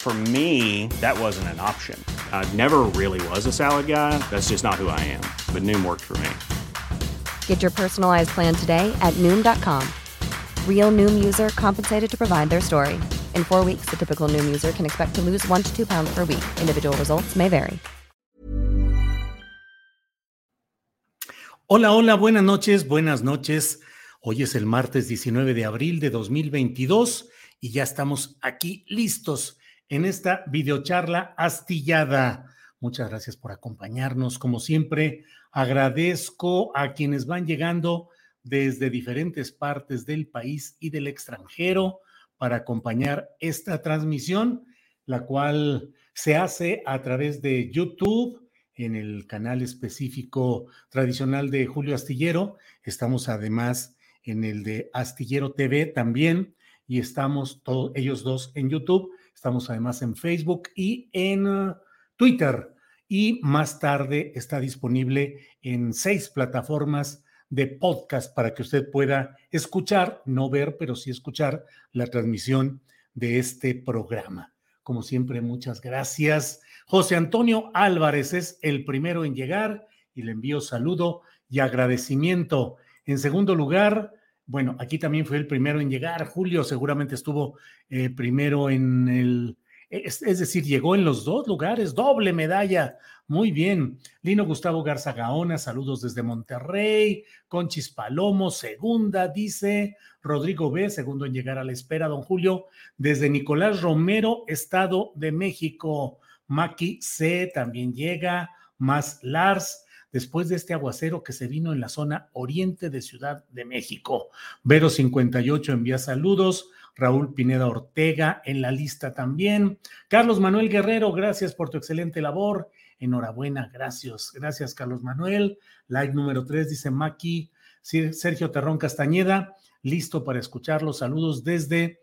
For me, that wasn't an option. I never really was a salad guy. That's just not who I am. But Noom worked for me. Get your personalized plan today at Noom.com. Real Noom user compensated to provide their story. In four weeks, the typical Noom user can expect to lose one to two pounds per week. Individual results may vary. Hola, hola, buenas noches, buenas noches. Hoy es el martes 19 de abril de 2022 y ya estamos aquí listos en esta videocharla astillada. Muchas gracias por acompañarnos. Como siempre, agradezco a quienes van llegando desde diferentes partes del país y del extranjero para acompañar esta transmisión, la cual se hace a través de YouTube en el canal específico tradicional de Julio Astillero. Estamos además en el de Astillero TV también y estamos todos ellos dos en YouTube. Estamos además en Facebook y en uh, Twitter. Y más tarde está disponible en seis plataformas de podcast para que usted pueda escuchar, no ver, pero sí escuchar la transmisión de este programa. Como siempre, muchas gracias. José Antonio Álvarez es el primero en llegar y le envío saludo y agradecimiento. En segundo lugar, bueno, aquí también fue el primero en llegar. Julio seguramente estuvo eh, primero en el, es, es, decir, llegó en los dos lugares, doble medalla. Muy bien. Lino Gustavo Garza Gaona, saludos desde Monterrey. Conchis Palomo, segunda, dice. Rodrigo B, segundo en llegar a la espera. Don Julio, desde Nicolás Romero, Estado de México. Maki C también llega. Más Lars después de este aguacero que se vino en la zona oriente de Ciudad de México. Vero 58 envía saludos. Raúl Pineda Ortega en la lista también. Carlos Manuel Guerrero, gracias por tu excelente labor. Enhorabuena, gracias. Gracias, Carlos Manuel. Like número 3, dice Maki. Sergio Terrón Castañeda, listo para escuchar los saludos desde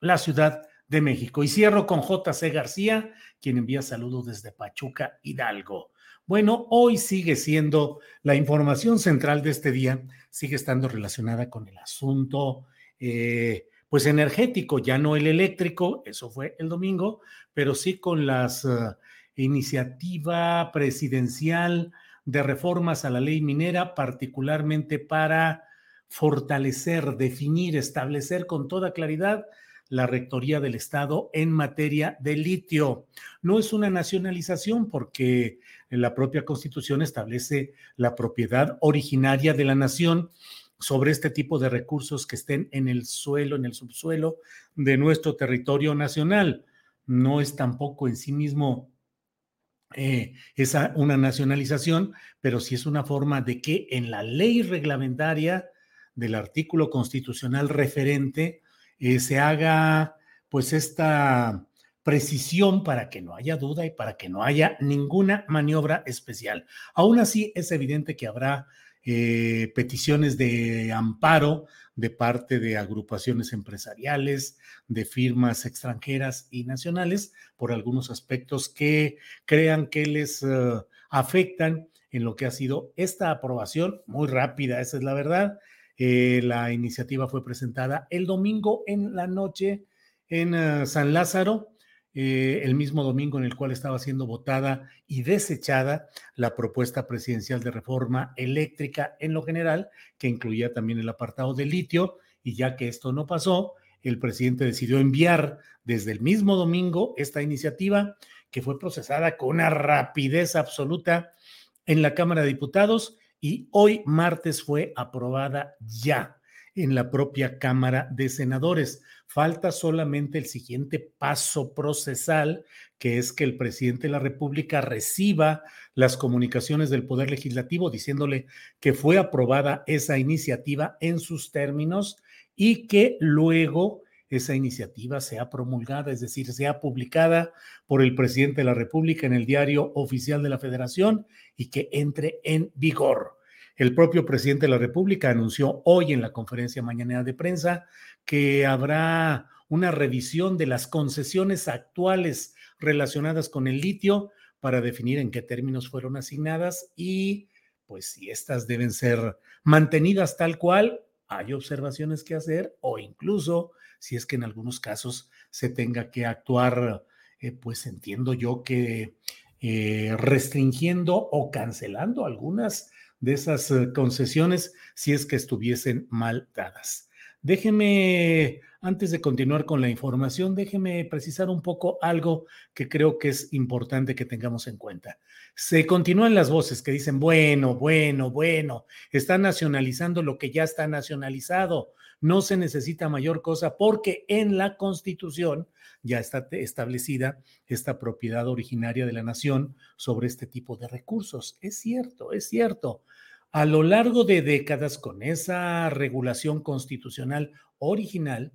la Ciudad de México. Y cierro con JC García, quien envía saludos desde Pachuca, Hidalgo. Bueno, hoy sigue siendo la información central de este día, sigue estando relacionada con el asunto, eh, pues energético, ya no el eléctrico, eso fue el domingo, pero sí con las uh, iniciativa presidencial de reformas a la ley minera, particularmente para fortalecer, definir, establecer con toda claridad la Rectoría del Estado en materia de litio. No es una nacionalización porque la propia Constitución establece la propiedad originaria de la nación sobre este tipo de recursos que estén en el suelo, en el subsuelo de nuestro territorio nacional. No es tampoco en sí mismo eh, esa, una nacionalización, pero sí es una forma de que en la ley reglamentaria del artículo constitucional referente eh, se haga pues esta precisión para que no haya duda y para que no haya ninguna maniobra especial. Aún así, es evidente que habrá eh, peticiones de amparo de parte de agrupaciones empresariales, de firmas extranjeras y nacionales por algunos aspectos que crean que les uh, afectan en lo que ha sido esta aprobación muy rápida, esa es la verdad, eh, la iniciativa fue presentada el domingo en la noche en uh, San Lázaro, eh, el mismo domingo en el cual estaba siendo votada y desechada la propuesta presidencial de reforma eléctrica en lo general, que incluía también el apartado de litio, y ya que esto no pasó, el presidente decidió enviar desde el mismo domingo esta iniciativa que fue procesada con una rapidez absoluta en la Cámara de Diputados y hoy martes fue aprobada ya en la propia Cámara de Senadores. Falta solamente el siguiente paso procesal, que es que el presidente de la República reciba las comunicaciones del Poder Legislativo diciéndole que fue aprobada esa iniciativa en sus términos y que luego esa iniciativa sea promulgada, es decir, sea publicada por el presidente de la República en el diario oficial de la Federación y que entre en vigor. El propio presidente de la República anunció hoy en la conferencia mañanera de prensa que habrá una revisión de las concesiones actuales relacionadas con el litio para definir en qué términos fueron asignadas y pues si estas deben ser mantenidas tal cual, hay observaciones que hacer o incluso si es que en algunos casos se tenga que actuar, eh, pues entiendo yo que eh, restringiendo o cancelando algunas de esas eh, concesiones si es que estuviesen mal dadas. Déjeme, antes de continuar con la información, déjeme precisar un poco algo que creo que es importante que tengamos en cuenta. Se continúan las voces que dicen, bueno, bueno, bueno, están nacionalizando lo que ya está nacionalizado no se necesita mayor cosa porque en la Constitución ya está establecida esta propiedad originaria de la nación sobre este tipo de recursos. Es cierto, es cierto. A lo largo de décadas, con esa regulación constitucional original,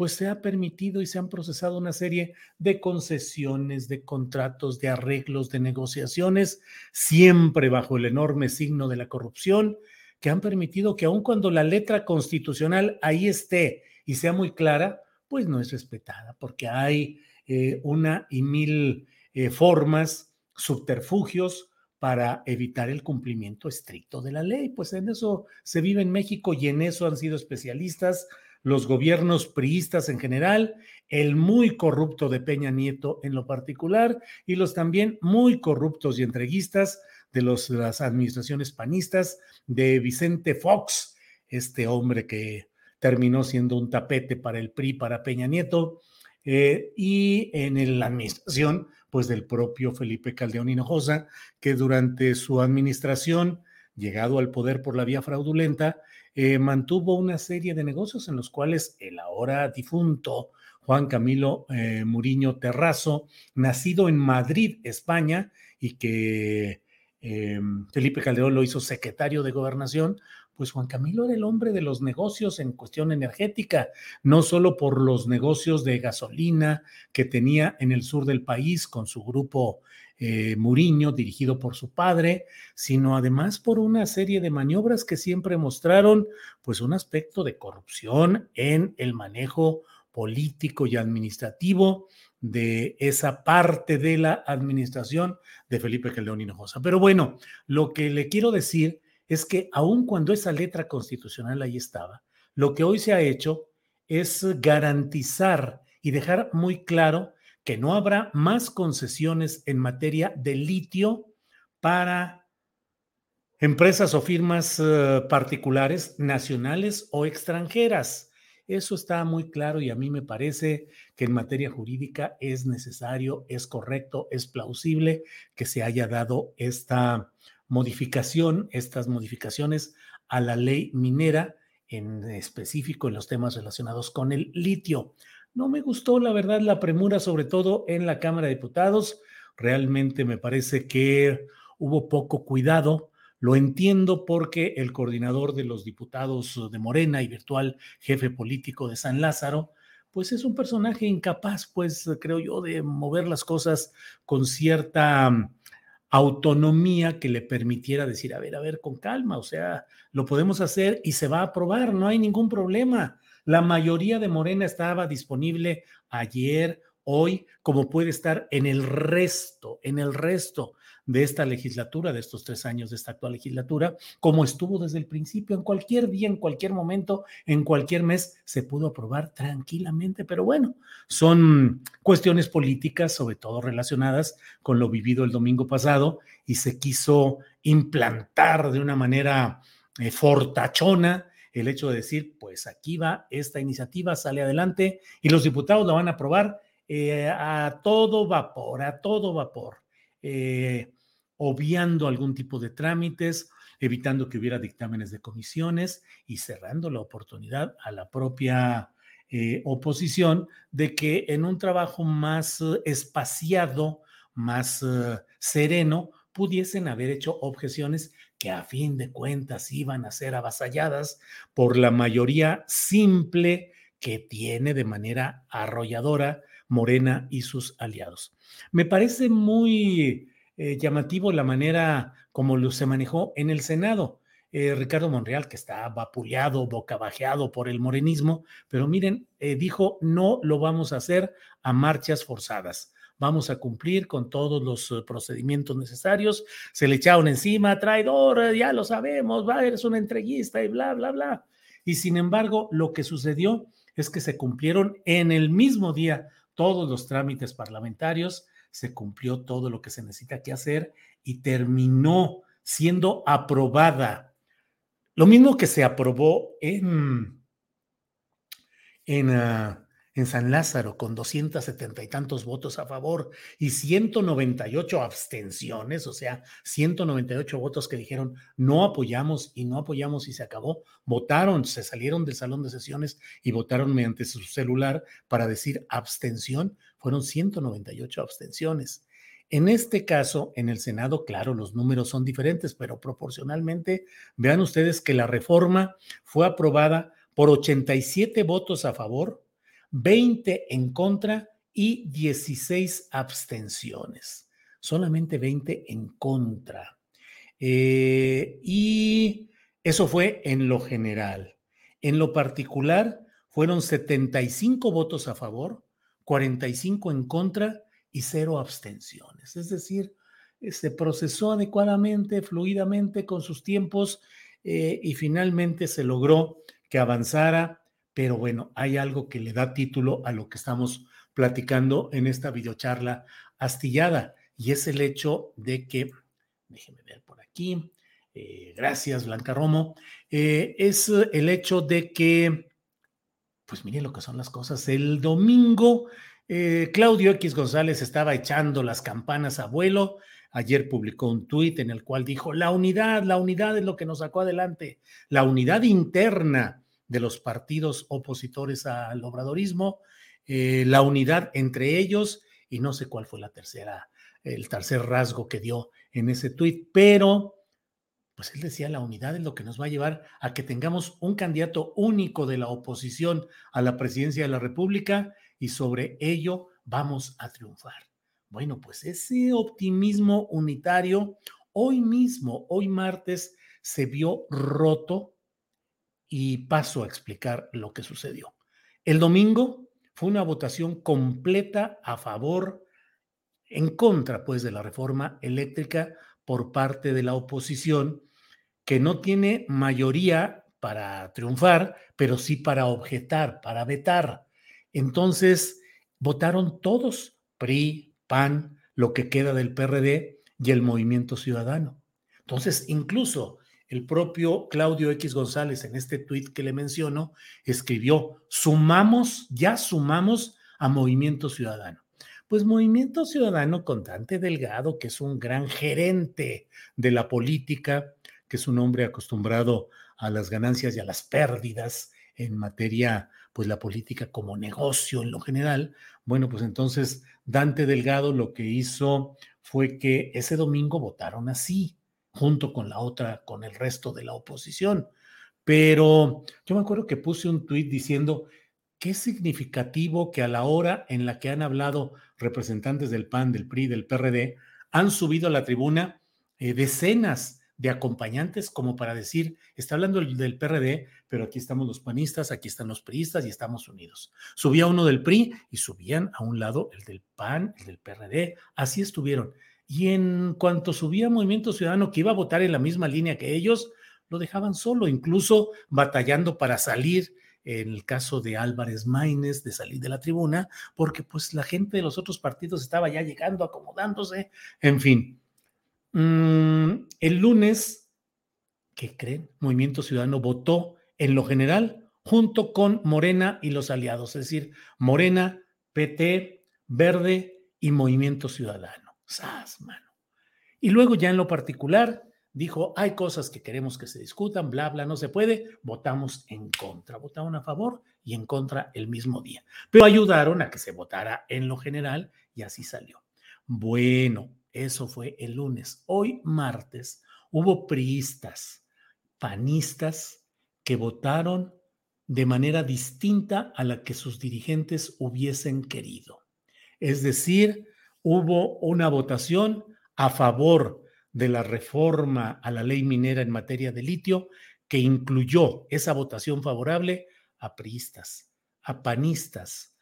pues se ha permitido y se han procesado una serie de concesiones, de contratos, de arreglos, de negociaciones, siempre bajo el enorme signo de la corrupción que han permitido que aun cuando la letra constitucional ahí esté y sea muy clara, pues no es respetada, porque hay eh, una y mil eh, formas, subterfugios para evitar el cumplimiento estricto de la ley. Pues en eso se vive en México y en eso han sido especialistas los gobiernos priistas en general, el muy corrupto de Peña Nieto en lo particular y los también muy corruptos y entreguistas de, las administraciones panistas, de Vicente Fox, este hombre que terminó siendo un tapete para el PRI, para Peña Nieto, eh, y en la administración, pues del propio Felipe Caldeón Hinojosa, que durante su administración, llegado al poder por la vía fraudulenta, eh, mantuvo una serie de negocios en los cuales el ahora difunto Juan Camilo eh, Muriño Terrazo, nacido en Madrid, España, y que Em, Felipe Calderón lo hizo secretario de gobernación, pues Juan Camilo era el hombre de los negocios en cuestión energética, no solo por los negocios de gasolina que tenía en el sur del país con su grupo eh, Muriño, dirigido por su padre, sino además por una serie de maniobras que siempre mostraron pues un aspecto de corrupción en el manejo político y administrativo de esa parte de la administración de Felipe Calderón Hinojosa. Pero bueno, lo que le quiero decir es que aun cuando esa letra constitucional ahí estaba, lo que hoy se ha hecho es garantizar y dejar muy claro que no habrá más concesiones en materia de litio para empresas o firmas eh, particulares, nacionales o extranjeras. Eso está muy claro y a mí me parece que en materia jurídica es necesario, es correcto, es plausible que se haya dado esta modificación, estas modificaciones a la ley minera, en específico en los temas relacionados con el litio. No me gustó, la verdad, la premura, sobre todo en la Cámara de Diputados. Realmente me parece que hubo poco cuidado lo entiendo porque el coordinador de los diputados de Morena y virtual jefe político de San Lázaro, pues es un personaje incapaz, pues creo yo, de mover las cosas con cierta mm, autonomía que le permitiera decir, a ver, a ver, con calma, o sea, lo podemos hacer y se va a aprobar, no hay ningún problema. La mayoría de Morena estaba disponible ayer, hoy, como puede estar en el resto, en el resto de esta legislatura, de estos tres años de esta actual legislatura, como estuvo desde el principio, en cualquier día, en cualquier momento, en cualquier mes, se pudo aprobar tranquilamente. Pero bueno, son cuestiones políticas, sobre todo relacionadas con lo vivido el domingo pasado, y se quiso implantar de una manera eh, fortachona el hecho de decir, pues aquí va esta iniciativa, sale adelante y los diputados la van a aprobar eh, a todo vapor, a todo vapor, eh, obviando algún tipo de trámites, evitando que hubiera dictámenes de comisiones y cerrando la oportunidad a la propia eh, oposición de que en un trabajo más espaciado, más sereno, pudiesen haber hecho objeciones que a fin de cuentas iban a ser avasalladas por la mayoría simple que tiene de manera arrolladora Morena y sus aliados. Me parece muy eh, llamativo la manera como se manejó en el Senado. Eh, Ricardo Monreal, que está vapuleado, bocabajeado por el morenismo, pero miren, eh, dijo, no lo vamos a hacer a marchas forzadas vamos a cumplir con todos los eh, procedimientos necesarios. Se le echaron encima, traidor, ya lo sabemos, va, eres un entreguista y bla, bla, bla. Y sin embargo, lo que sucedió es que se cumplieron en el mismo día todos los trámites parlamentarios, se cumplió todo lo que se necesita que hacer y terminó siendo aprobada. Lo mismo que se aprobó en, en ah, en San Lázaro con 270 y tantos votos a favor y 198 abstenciones, o sea, 198 votos que dijeron no apoyamos y no apoyamos y se acabó, votaron, se salieron del salón de sesiones y votaron mediante su celular para decir abstención, fueron 198 abstenciones. En este caso, en el Senado, claro, los números son diferentes, pero proporcionalmente, vean ustedes que la reforma fue aprobada por 87 votos a favor, 20 en contra y 16 abstenciones. Solamente 20 en contra. Eh, y eso fue en lo general. En lo particular, fueron 75 votos a favor, 45 en contra y cero abstenciones. Es decir, se procesó adecuadamente, fluidamente con sus tiempos eh, y finalmente se logró que avanzara pero bueno, hay algo que le da título a lo que estamos platicando en esta videocharla astillada, y es el hecho de que, déjenme ver por aquí, eh, gracias Blanca Romo, eh, es el hecho de que, pues miren lo que son las cosas, el domingo eh, Claudio X González estaba echando las campanas a vuelo, ayer publicó un tuit en el cual dijo, la unidad, la unidad es lo que nos sacó adelante, la unidad interna de los partidos opositores al obradorismo, eh, la unidad entre ellos y no sé cuál fue la tercera, el tercer rasgo que dio en ese tuit, pero pues él decía, la unidad es lo que nos va a llevar a que tengamos un candidato único de la oposición a la presidencia de la República y sobre ello vamos a triunfar. Bueno, pues ese optimismo unitario hoy mismo, hoy martes, se vio roto y paso a explicar lo que sucedió. El domingo fue una votación completa a favor, en contra, pues, de la reforma eléctrica por parte de la oposición, que no tiene mayoría para triunfar, pero sí para objetar, para vetar. Entonces, votaron todos, PRI, PAN, lo que queda del PRD y el Movimiento Ciudadano. Entonces, incluso el propio Claudio X González en este tuit que le menciono escribió, sumamos, ya sumamos a Movimiento Ciudadano. Pues Movimiento Ciudadano con Dante Delgado, que es un gran gerente de la política, que es un hombre acostumbrado a las ganancias y a las pérdidas en materia, pues la política como negocio en lo general. Bueno, pues entonces Dante Delgado lo que hizo fue que ese domingo votaron así junto con la otra, con el resto de la oposición. Pero yo me acuerdo que puse un tuit diciendo, qué significativo que a la hora en la que han hablado representantes del PAN, del PRI, del PRD, han subido a la tribuna eh, decenas de acompañantes como para decir, está hablando del PRD, pero aquí estamos los panistas, aquí están los priistas y estamos unidos. Subía uno del PRI y subían a un lado el del PAN, el del PRD, así estuvieron. Y en cuanto subía Movimiento Ciudadano que iba a votar en la misma línea que ellos, lo dejaban solo, incluso batallando para salir, en el caso de Álvarez Maínez, de salir de la tribuna, porque pues la gente de los otros partidos estaba ya llegando, acomodándose, en fin. Mm, el lunes, ¿qué creen? Movimiento Ciudadano votó en lo general junto con Morena y los aliados, es decir, Morena, PT, Verde y Movimiento Ciudadano. Y luego ya en lo particular dijo, hay cosas que queremos que se discutan, bla, bla, no se puede, votamos en contra, votaron a favor y en contra el mismo día. Pero ayudaron a que se votara en lo general y así salió. Bueno, eso fue el lunes. Hoy, martes, hubo priistas, panistas que votaron de manera distinta a la que sus dirigentes hubiesen querido. Es decir, hubo una votación a favor de la reforma a la ley minera en materia de litio que incluyó esa votación favorable a priistas, a panistas,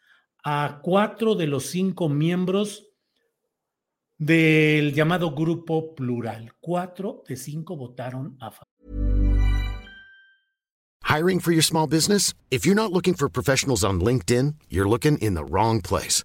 a cuatro de los cinco miembros del llamado grupo plural. Cuatro de cinco votaron a favor. Hiring for your small business? If you're not looking for professionals on LinkedIn, you're looking in the wrong place.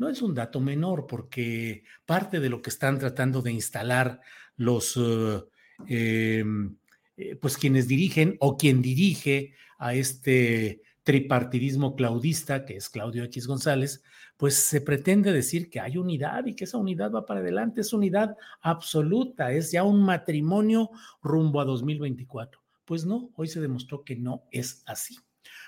No es un dato menor porque parte de lo que están tratando de instalar los, uh, eh, pues quienes dirigen o quien dirige a este tripartidismo claudista, que es Claudio X González, pues se pretende decir que hay unidad y que esa unidad va para adelante, es unidad absoluta, es ya un matrimonio rumbo a 2024. Pues no, hoy se demostró que no es así.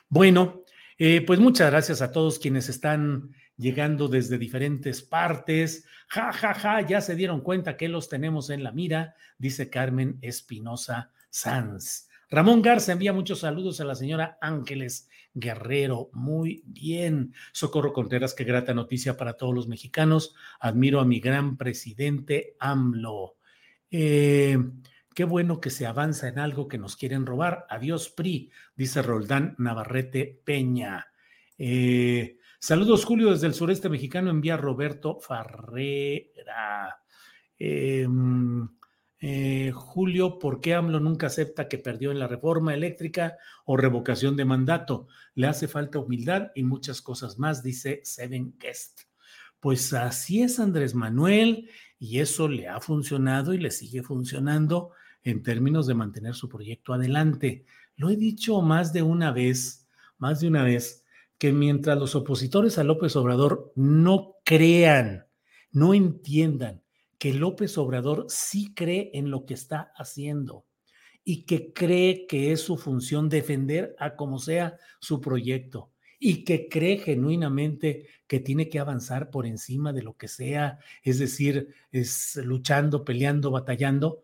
Bueno, eh, pues muchas gracias a todos quienes están llegando desde diferentes partes. Ja, ja, ja, ya se dieron cuenta que los tenemos en la mira, dice Carmen Espinosa Sanz. Ramón Garza envía muchos saludos a la señora Ángeles Guerrero. Muy bien. Socorro Contreras, qué grata noticia para todos los mexicanos. Admiro a mi gran presidente AMLO. Eh, qué bueno que se avanza en algo que nos quieren robar. Adiós, PRI, dice Roldán Navarrete Peña. Eh, saludos, Julio, desde el sureste mexicano, envía Roberto Farrera. Eh, eh, Julio, ¿por qué AMLO nunca acepta que perdió en la reforma eléctrica o revocación de mandato? Le hace falta humildad y muchas cosas más, dice Seven Guest. Pues así es Andrés Manuel y eso le ha funcionado y le sigue funcionando en términos de mantener su proyecto adelante. Lo he dicho más de una vez, más de una vez, que mientras los opositores a López Obrador no crean, no entiendan que López Obrador sí cree en lo que está haciendo y que cree que es su función defender a como sea su proyecto y que cree genuinamente que tiene que avanzar por encima de lo que sea, es decir, es luchando, peleando, batallando,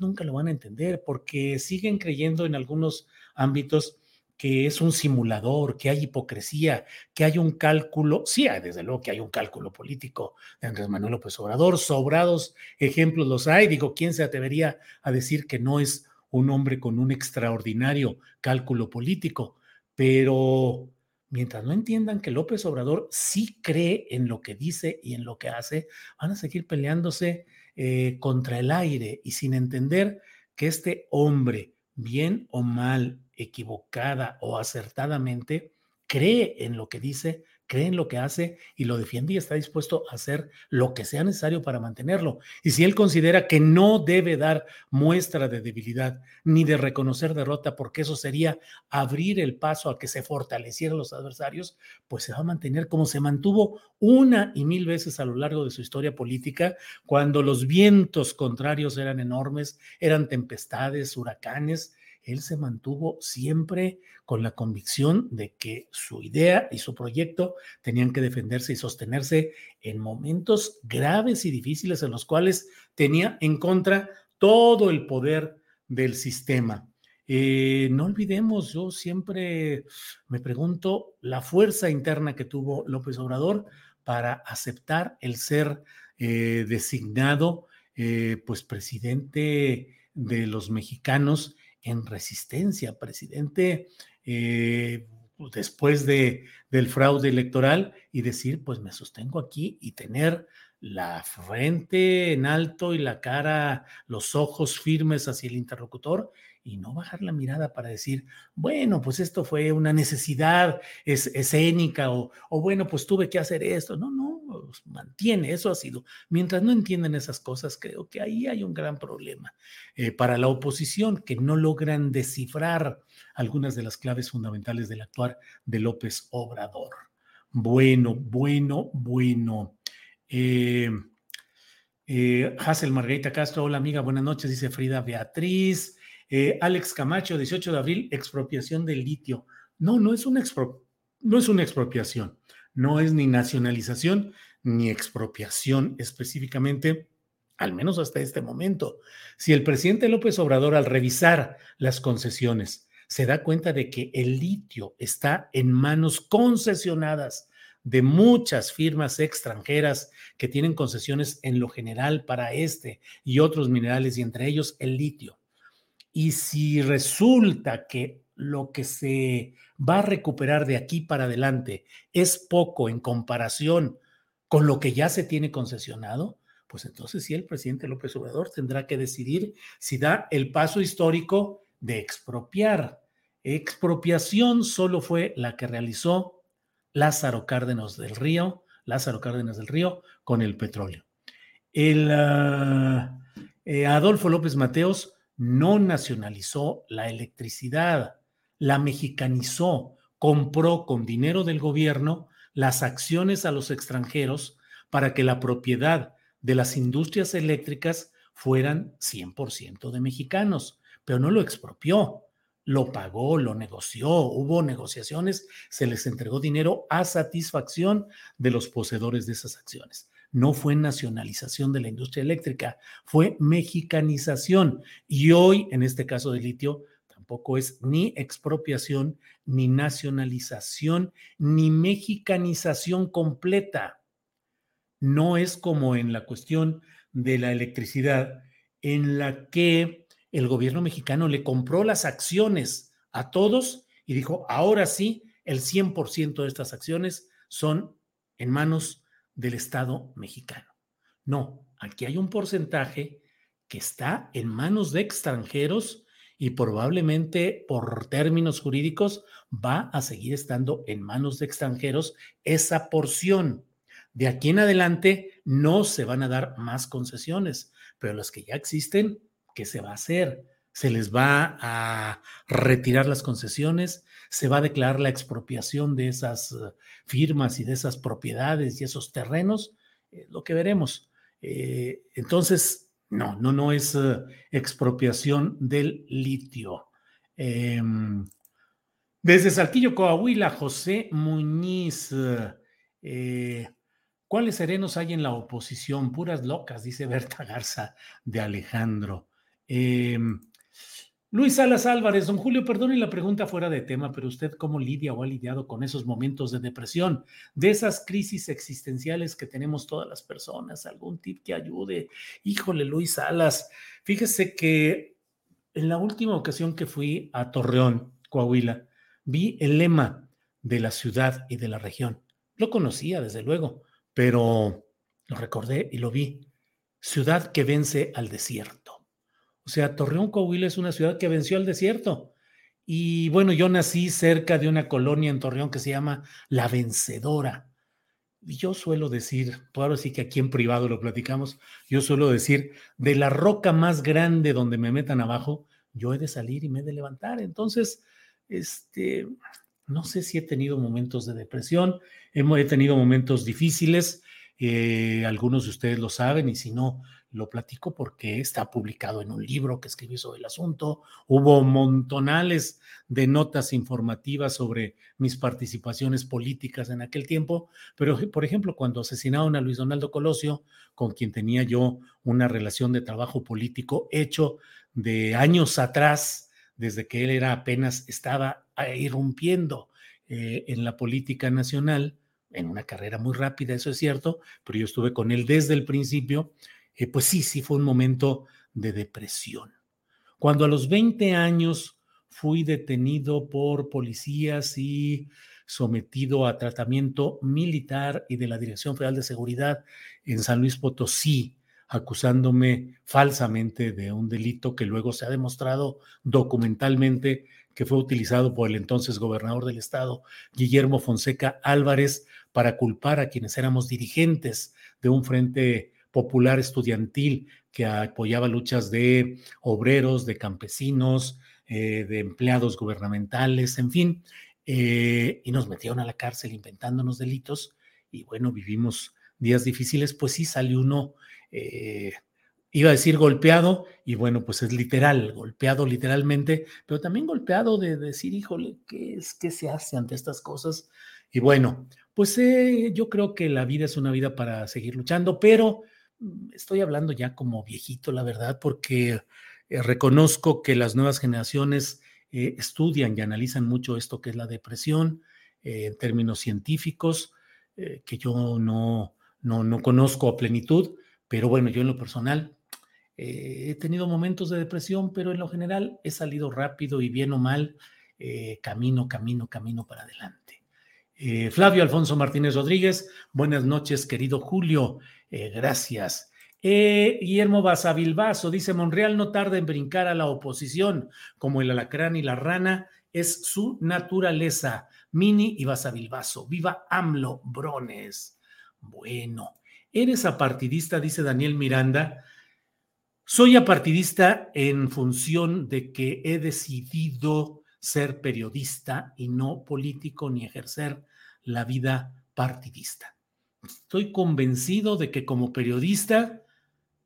nunca lo van a entender porque siguen creyendo en algunos ámbitos que es un simulador, que hay hipocresía, que hay un cálculo, sí, desde luego que hay un cálculo político de Andrés Manuel López Obrador, sobrados ejemplos los hay, digo, ¿quién se atrevería a decir que no es un hombre con un extraordinario cálculo político? Pero mientras no entiendan que López Obrador sí cree en lo que dice y en lo que hace, van a seguir peleándose eh, contra el aire y sin entender que este hombre, bien o mal, equivocada o acertadamente, cree en lo que dice, cree en lo que hace y lo defiende y está dispuesto a hacer lo que sea necesario para mantenerlo. Y si él considera que no debe dar muestra de debilidad ni de reconocer derrota, porque eso sería abrir el paso a que se fortalecieran los adversarios, pues se va a mantener como se mantuvo una y mil veces a lo largo de su historia política, cuando los vientos contrarios eran enormes, eran tempestades, huracanes, él se mantuvo siempre con la convicción de que su idea y su proyecto tenían que defenderse y sostenerse en momentos graves y difíciles en los cuales tenía en contra todo el poder del sistema. Eh, no olvidemos, yo siempre me pregunto la fuerza interna que tuvo López Obrador para aceptar el ser eh, designado eh, pues presidente de los mexicanos en resistencia, presidente después de, del fraude electoral y decir, pues me sostengo aquí y tener la frente en alto y la cara, los ojos firmes hacia el interlocutor y no bajar la mirada para decir, bueno, pues esto fue una necesidad escénica o, bueno, pues tuve que hacer esto. No, no, pues, mantiene, eso ha sido. Mientras no entienden esas cosas, creo que ahí hay un gran problema eh, para la oposición, que no logran descifrar algunas de las claves fundamentales del actuar de López Obrador. Bueno, bueno, bueno. Eh, eh, Hazel Margarita Castro, hola amiga, buenas noches, dice Frida Beatriz. Eh, Alex Camacho, 18 de abril, expropiación del litio. No, no es, una no es una expropiación, no es ni nacionalización ni expropiación específicamente, al menos hasta este momento. Si el presidente López Obrador al revisar las concesiones se da cuenta de que el litio está en manos concesionadas de muchas firmas extranjeras que tienen concesiones en lo general para este y otros minerales y entre ellos el litio y si resulta que lo que se va a recuperar de aquí para adelante es poco en comparación con lo que ya se tiene concesionado, pues entonces sí el presidente López Obrador tendrá que decidir si da el paso histórico de expropiar. Expropiación solo fue la que realizó Lázaro Cárdenas del Río, Lázaro Cárdenas del Río con el petróleo. El ah, eh, Adolfo López Mateos no nacionalizó la electricidad, la mexicanizó, compró con dinero del gobierno las acciones a los extranjeros para que la propiedad de las industrias eléctricas fueran 100% de mexicanos, pero no lo expropió, lo pagó, lo negoció, hubo negociaciones, se les entregó dinero a satisfacción de los poseedores de esas acciones no fue nacionalización de la industria eléctrica, fue mexicanización. Y hoy, en este caso de litio, tampoco es ni expropiación, ni nacionalización, ni mexicanización completa. No es como en la cuestión de la electricidad, en la que el gobierno mexicano le compró las acciones a todos y dijo, ahora sí, el 100% de estas acciones son en manos del Estado mexicano. No, aquí hay un porcentaje que está en manos de extranjeros y probablemente por términos jurídicos va a seguir estando en manos de extranjeros esa porción. De aquí en adelante no se van a dar más concesiones, pero las que ya existen, ¿qué se va a hacer? Se les va a retirar las concesiones, se va a declarar la expropiación de esas eh, firmas y de esas propiedades y esos terrenos, eh, lo que veremos. Eh, entonces, no, no, no es expropiación del litio. Em, desde Saltillo, Coahuila, José Muñiz. ¿Cuáles serenos hay en la oposición? Puras locas, dice Berta Garza de Alejandro. Luis Salas Álvarez, don Julio, perdone la pregunta fuera de tema, pero usted cómo lidia o ha lidiado con esos momentos de depresión, de esas crisis existenciales que tenemos todas las personas, algún tip que ayude. Híjole, Luis Salas, fíjese que en la última ocasión que fui a Torreón, Coahuila, vi el lema de la ciudad y de la región. Lo conocía, desde luego, pero lo recordé y lo vi. Ciudad que vence al desierto. O sea, Torreón, Coahuila es una ciudad que venció al desierto. Y bueno, yo nací cerca de una colonia en Torreón que se llama La Vencedora. Y yo suelo decir, pues ahora sí que aquí en privado lo platicamos, yo suelo decir, de la roca más grande donde me metan abajo, yo he de salir y me he de levantar. Entonces, este, no sé si he tenido momentos de depresión, he tenido momentos difíciles, eh, algunos de ustedes lo saben y si no, lo platico porque está publicado en un libro que escribí sobre el asunto. Hubo montonales de notas informativas sobre mis participaciones políticas en aquel tiempo, pero por ejemplo, cuando asesinaron a Luis Donaldo Colosio, con quien tenía yo una relación de trabajo político hecho de años atrás, desde que él era apenas estaba irrumpiendo eh, en la política nacional, en una carrera muy rápida, eso es cierto, pero yo estuve con él desde el principio eh, pues sí, sí fue un momento de depresión. Cuando a los 20 años fui detenido por policías y sometido a tratamiento militar y de la Dirección Federal de Seguridad en San Luis Potosí, acusándome falsamente de un delito que luego se ha demostrado documentalmente que fue utilizado por el entonces gobernador del estado, Guillermo Fonseca Álvarez, para culpar a quienes éramos dirigentes de un frente popular estudiantil que apoyaba luchas de obreros, de campesinos, eh, de empleados gubernamentales, en fin, eh, y nos metieron a la cárcel inventándonos delitos y bueno, vivimos días difíciles, pues sí salió uno, eh, iba a decir golpeado, y bueno, pues es literal, golpeado literalmente, pero también golpeado de, decir, híjole, ¿qué es, qué se hace ante estas cosas? Y bueno, pues yo creo que la vida es una vida para seguir luchando, pero estoy hablando ya como viejito, la verdad, porque eh, reconozco que las nuevas generaciones eh, estudian y analizan mucho esto que es la depresión eh, en términos científicos, que yo no, no, no, conozco a plenitud, pero bueno, yo en lo personal he tenido momentos de depresión, pero en lo general he salido rápido y bien o mal, camino, camino, camino para adelante. Flavio Alfonso Martínez Rodríguez, buenas noches, querido Julio. Eh, gracias. Eh, Guillermo Basavilbaso dice: Monreal no tarda en brincar a la oposición, como el alacrán y la rana, es su naturaleza. Mini y Basavilbaso. Viva AMLO, Brones. Bueno, eres apartidista, dice Daniel Miranda. Soy apartidista en función de que he decidido ser periodista y no político ni ejercer la vida partidista. Estoy convencido de que como periodista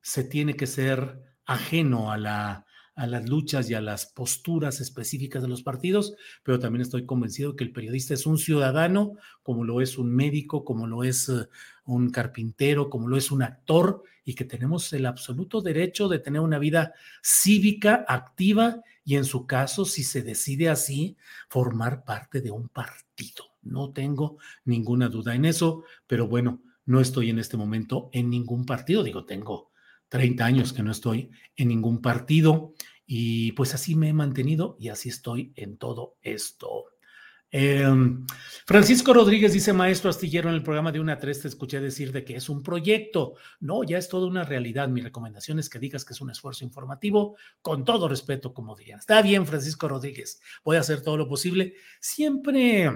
se tiene que ser ajeno a, la, a las luchas y a las posturas específicas de los partidos, pero también estoy convencido que el periodista es un ciudadano, como lo es un médico, como lo es eh, un carpintero, como lo es un actor, y que tenemos el absoluto derecho de tener una vida cívica activa y en su caso, si se decide así, formar parte de un partido. No tengo ninguna duda en eso, pero bueno, no estoy en este momento en ningún partido. Digo, tengo 30 años que no estoy en ningún partido y pues así me he mantenido y así estoy en todo esto. Em, Francisco Rodríguez dice, maestro astillero, en el programa de una tres te escuché decir de que es un proyecto. No, ya es toda una realidad. Mi recomendación es que digas que es un esfuerzo informativo, con todo respeto, como dirían. Está bien, Francisco Rodríguez, voy a hacer todo lo posible. Siempre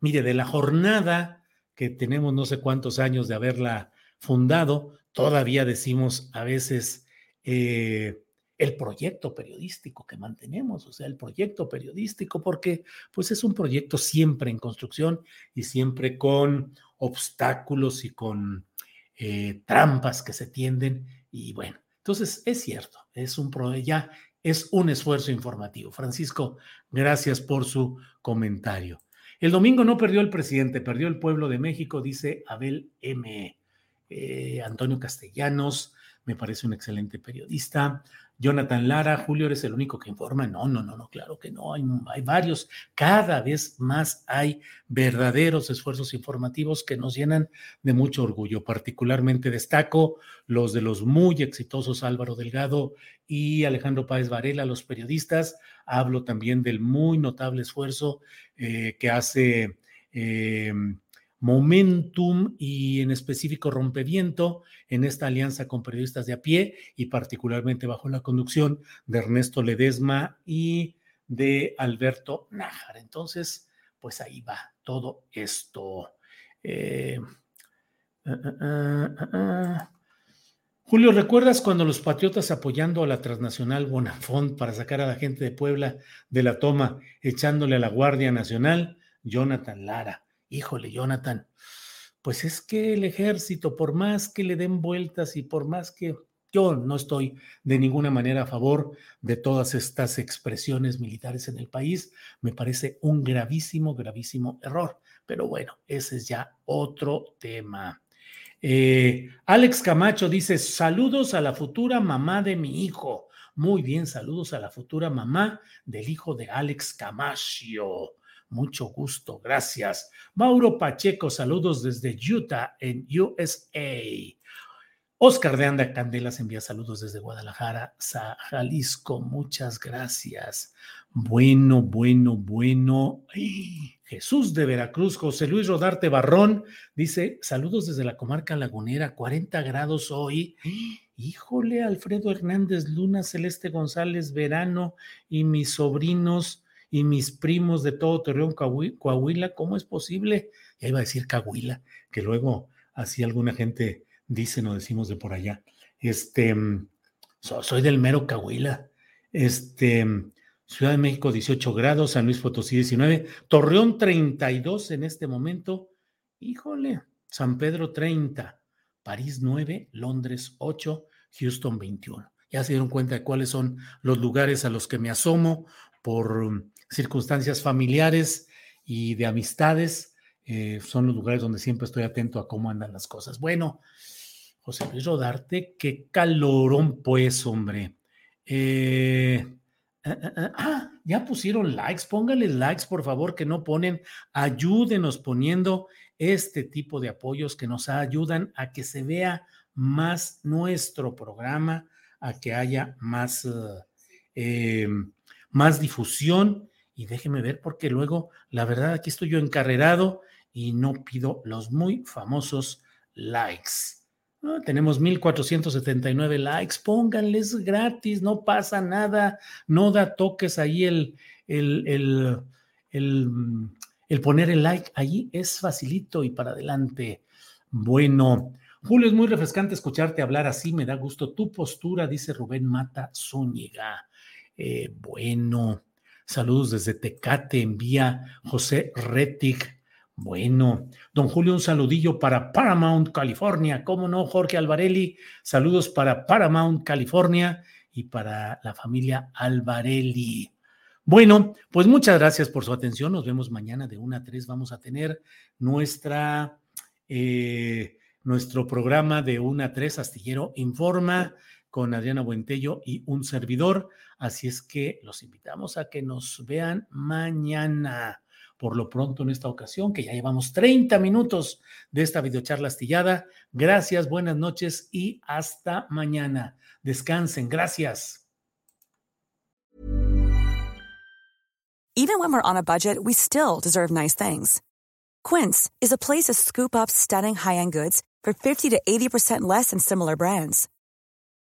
Mire, de la jornada que tenemos no sé cuántos años de haberla fundado, todavía decimos a veces eh, el proyecto periodístico que mantenemos, o sea, el proyecto periodístico, porque pues es un proyecto siempre en construcción y siempre con obstáculos y con eh, trampas que se tienden. Y bueno, entonces es cierto, es un ya es un esfuerzo informativo. Francisco, gracias por su comentario. El domingo no perdió el presidente, perdió el pueblo de México, dice Abel M. Eh, Antonio Castellanos, me parece un excelente periodista. Jonathan Lara, Julio, ¿eres el único que informa? No, no, no, no, claro que no, hay, hay, varios. Cada vez más hay verdaderos esfuerzos informativos que nos llenan de mucho orgullo. Particularmente destaco los de los muy exitosos Álvaro Delgado y Alejandro Páez Varela, los periodistas. Hablo también del muy notable esfuerzo eh, que hace... Eh, Momentum y en específico Rompeviento en esta alianza con periodistas de a pie y particularmente bajo la conducción de Ernesto Ledesma y de Alberto Nájar. Entonces, pues ahí va todo esto. Eh, ah, ah, ah, Julio, ¿recuerdas cuando los patriotas apoyando a la transnacional Bonafont para sacar a la gente de Puebla de la toma, echándole a la Guardia Nacional? Jonathan Lara híjole, Jonathan, pues es que el ejército, por más que le den vueltas y por más que Yo no estoy de ninguna manera a favor de todas estas expresiones militares en el país. Me parece un gravísimo, gravísimo error. Pero bueno, ese es ya otro tema. Eh, Alex Camacho dice, saludos a la futura mamá de mi hijo. Muy bien, saludos a la futura mamá del hijo de Alex Camacho. Mucho gusto, gracias. Mauro Pacheco, saludos desde Utah, en USA. Oscar de Anda Candelas envía saludos desde Guadalajara, Jalisco. Muchas gracias. Bueno, bueno, bueno. Jesús de Veracruz, José Luis Rodarte Barrón dice: Saludos desde la comarca lagunera, 40 grados hoy. Híjole, Alfredo Hernández Luna, Celeste González Verano y mis sobrinos y mis primos de todo Torreón, Coahuila, ¿cómo es posible? Ya iba a decir Coahuila, que luego así alguna gente dicen o decimos de por allá. Este, mm, soy del mero Cahuila. Este, mm, Ciudad de México 18 grados, San Luis Potosí 19, Torreón 32 en este momento. Híjole, San Pedro 30, París 9, Londres 8, Houston 21. Ya se dieron cuenta de cuáles son los lugares a los que me asomo por mm, circunstancias familiares y de amistades. Eh, son los lugares donde siempre estoy atento a cómo andan las cosas. Bueno, José Luis Rodarte, qué calorón pues, hombre. Eh, ah, ah, ah, ah, ya pusieron likes, pónganle likes, por favor, que no ponen. Ayúdenos poniendo este tipo de apoyos que nos ayudan a que se vea más nuestro programa, a que haya más, eh, más difusión. Y déjeme ver, porque luego, la verdad, aquí estoy yo encarrerado y no pido los muy famosos likes. Ah, tenemos 1479 likes, pónganles gratis, no pasa nada, no da toques ahí el, el, el, poner el like, ahí es facilito y para adelante. Bueno, Julio, es muy refrescante escucharte hablar así, me da gusto tu postura, dice Rubén Mata Zúñiga. Eh, bueno, saludos desde Tecate, envía José Retic. Bueno, don Julio, un saludillo para Paramount, California. ¿Cómo no, Jorge Alvarelli? Saludos para Paramount, California y para la familia Alvarelli. Bueno, pues muchas gracias por su atención. Nos vemos mañana de 1 a 3. Vamos a tener nuestra, eh, nuestro programa de 1 a 3, Astillero Informa, con Adriana Buentello y un servidor. Así es que los invitamos a que nos vean mañana por lo pronto en esta ocasión, que ya llevamos 30 minutos de esta videocharla astillada. Gracias, buenas noches y hasta mañana. Descansen, gracias. Even when we're on a budget, we still deserve nice things. Quince is a place to scoop up stunning high-end goods for 50 to 80% less than similar brands.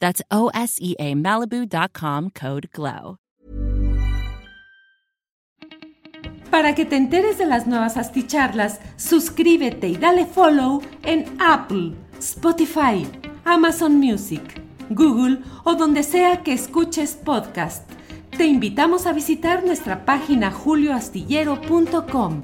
That's O S E A Malibu.com code GLOW. Para que te enteres de las nuevas asticharlas, suscríbete y dale follow en Apple. Spotify, Amazon Music, Google o donde sea que escuches podcast. Te invitamos a visitar nuestra página julioastillero.com.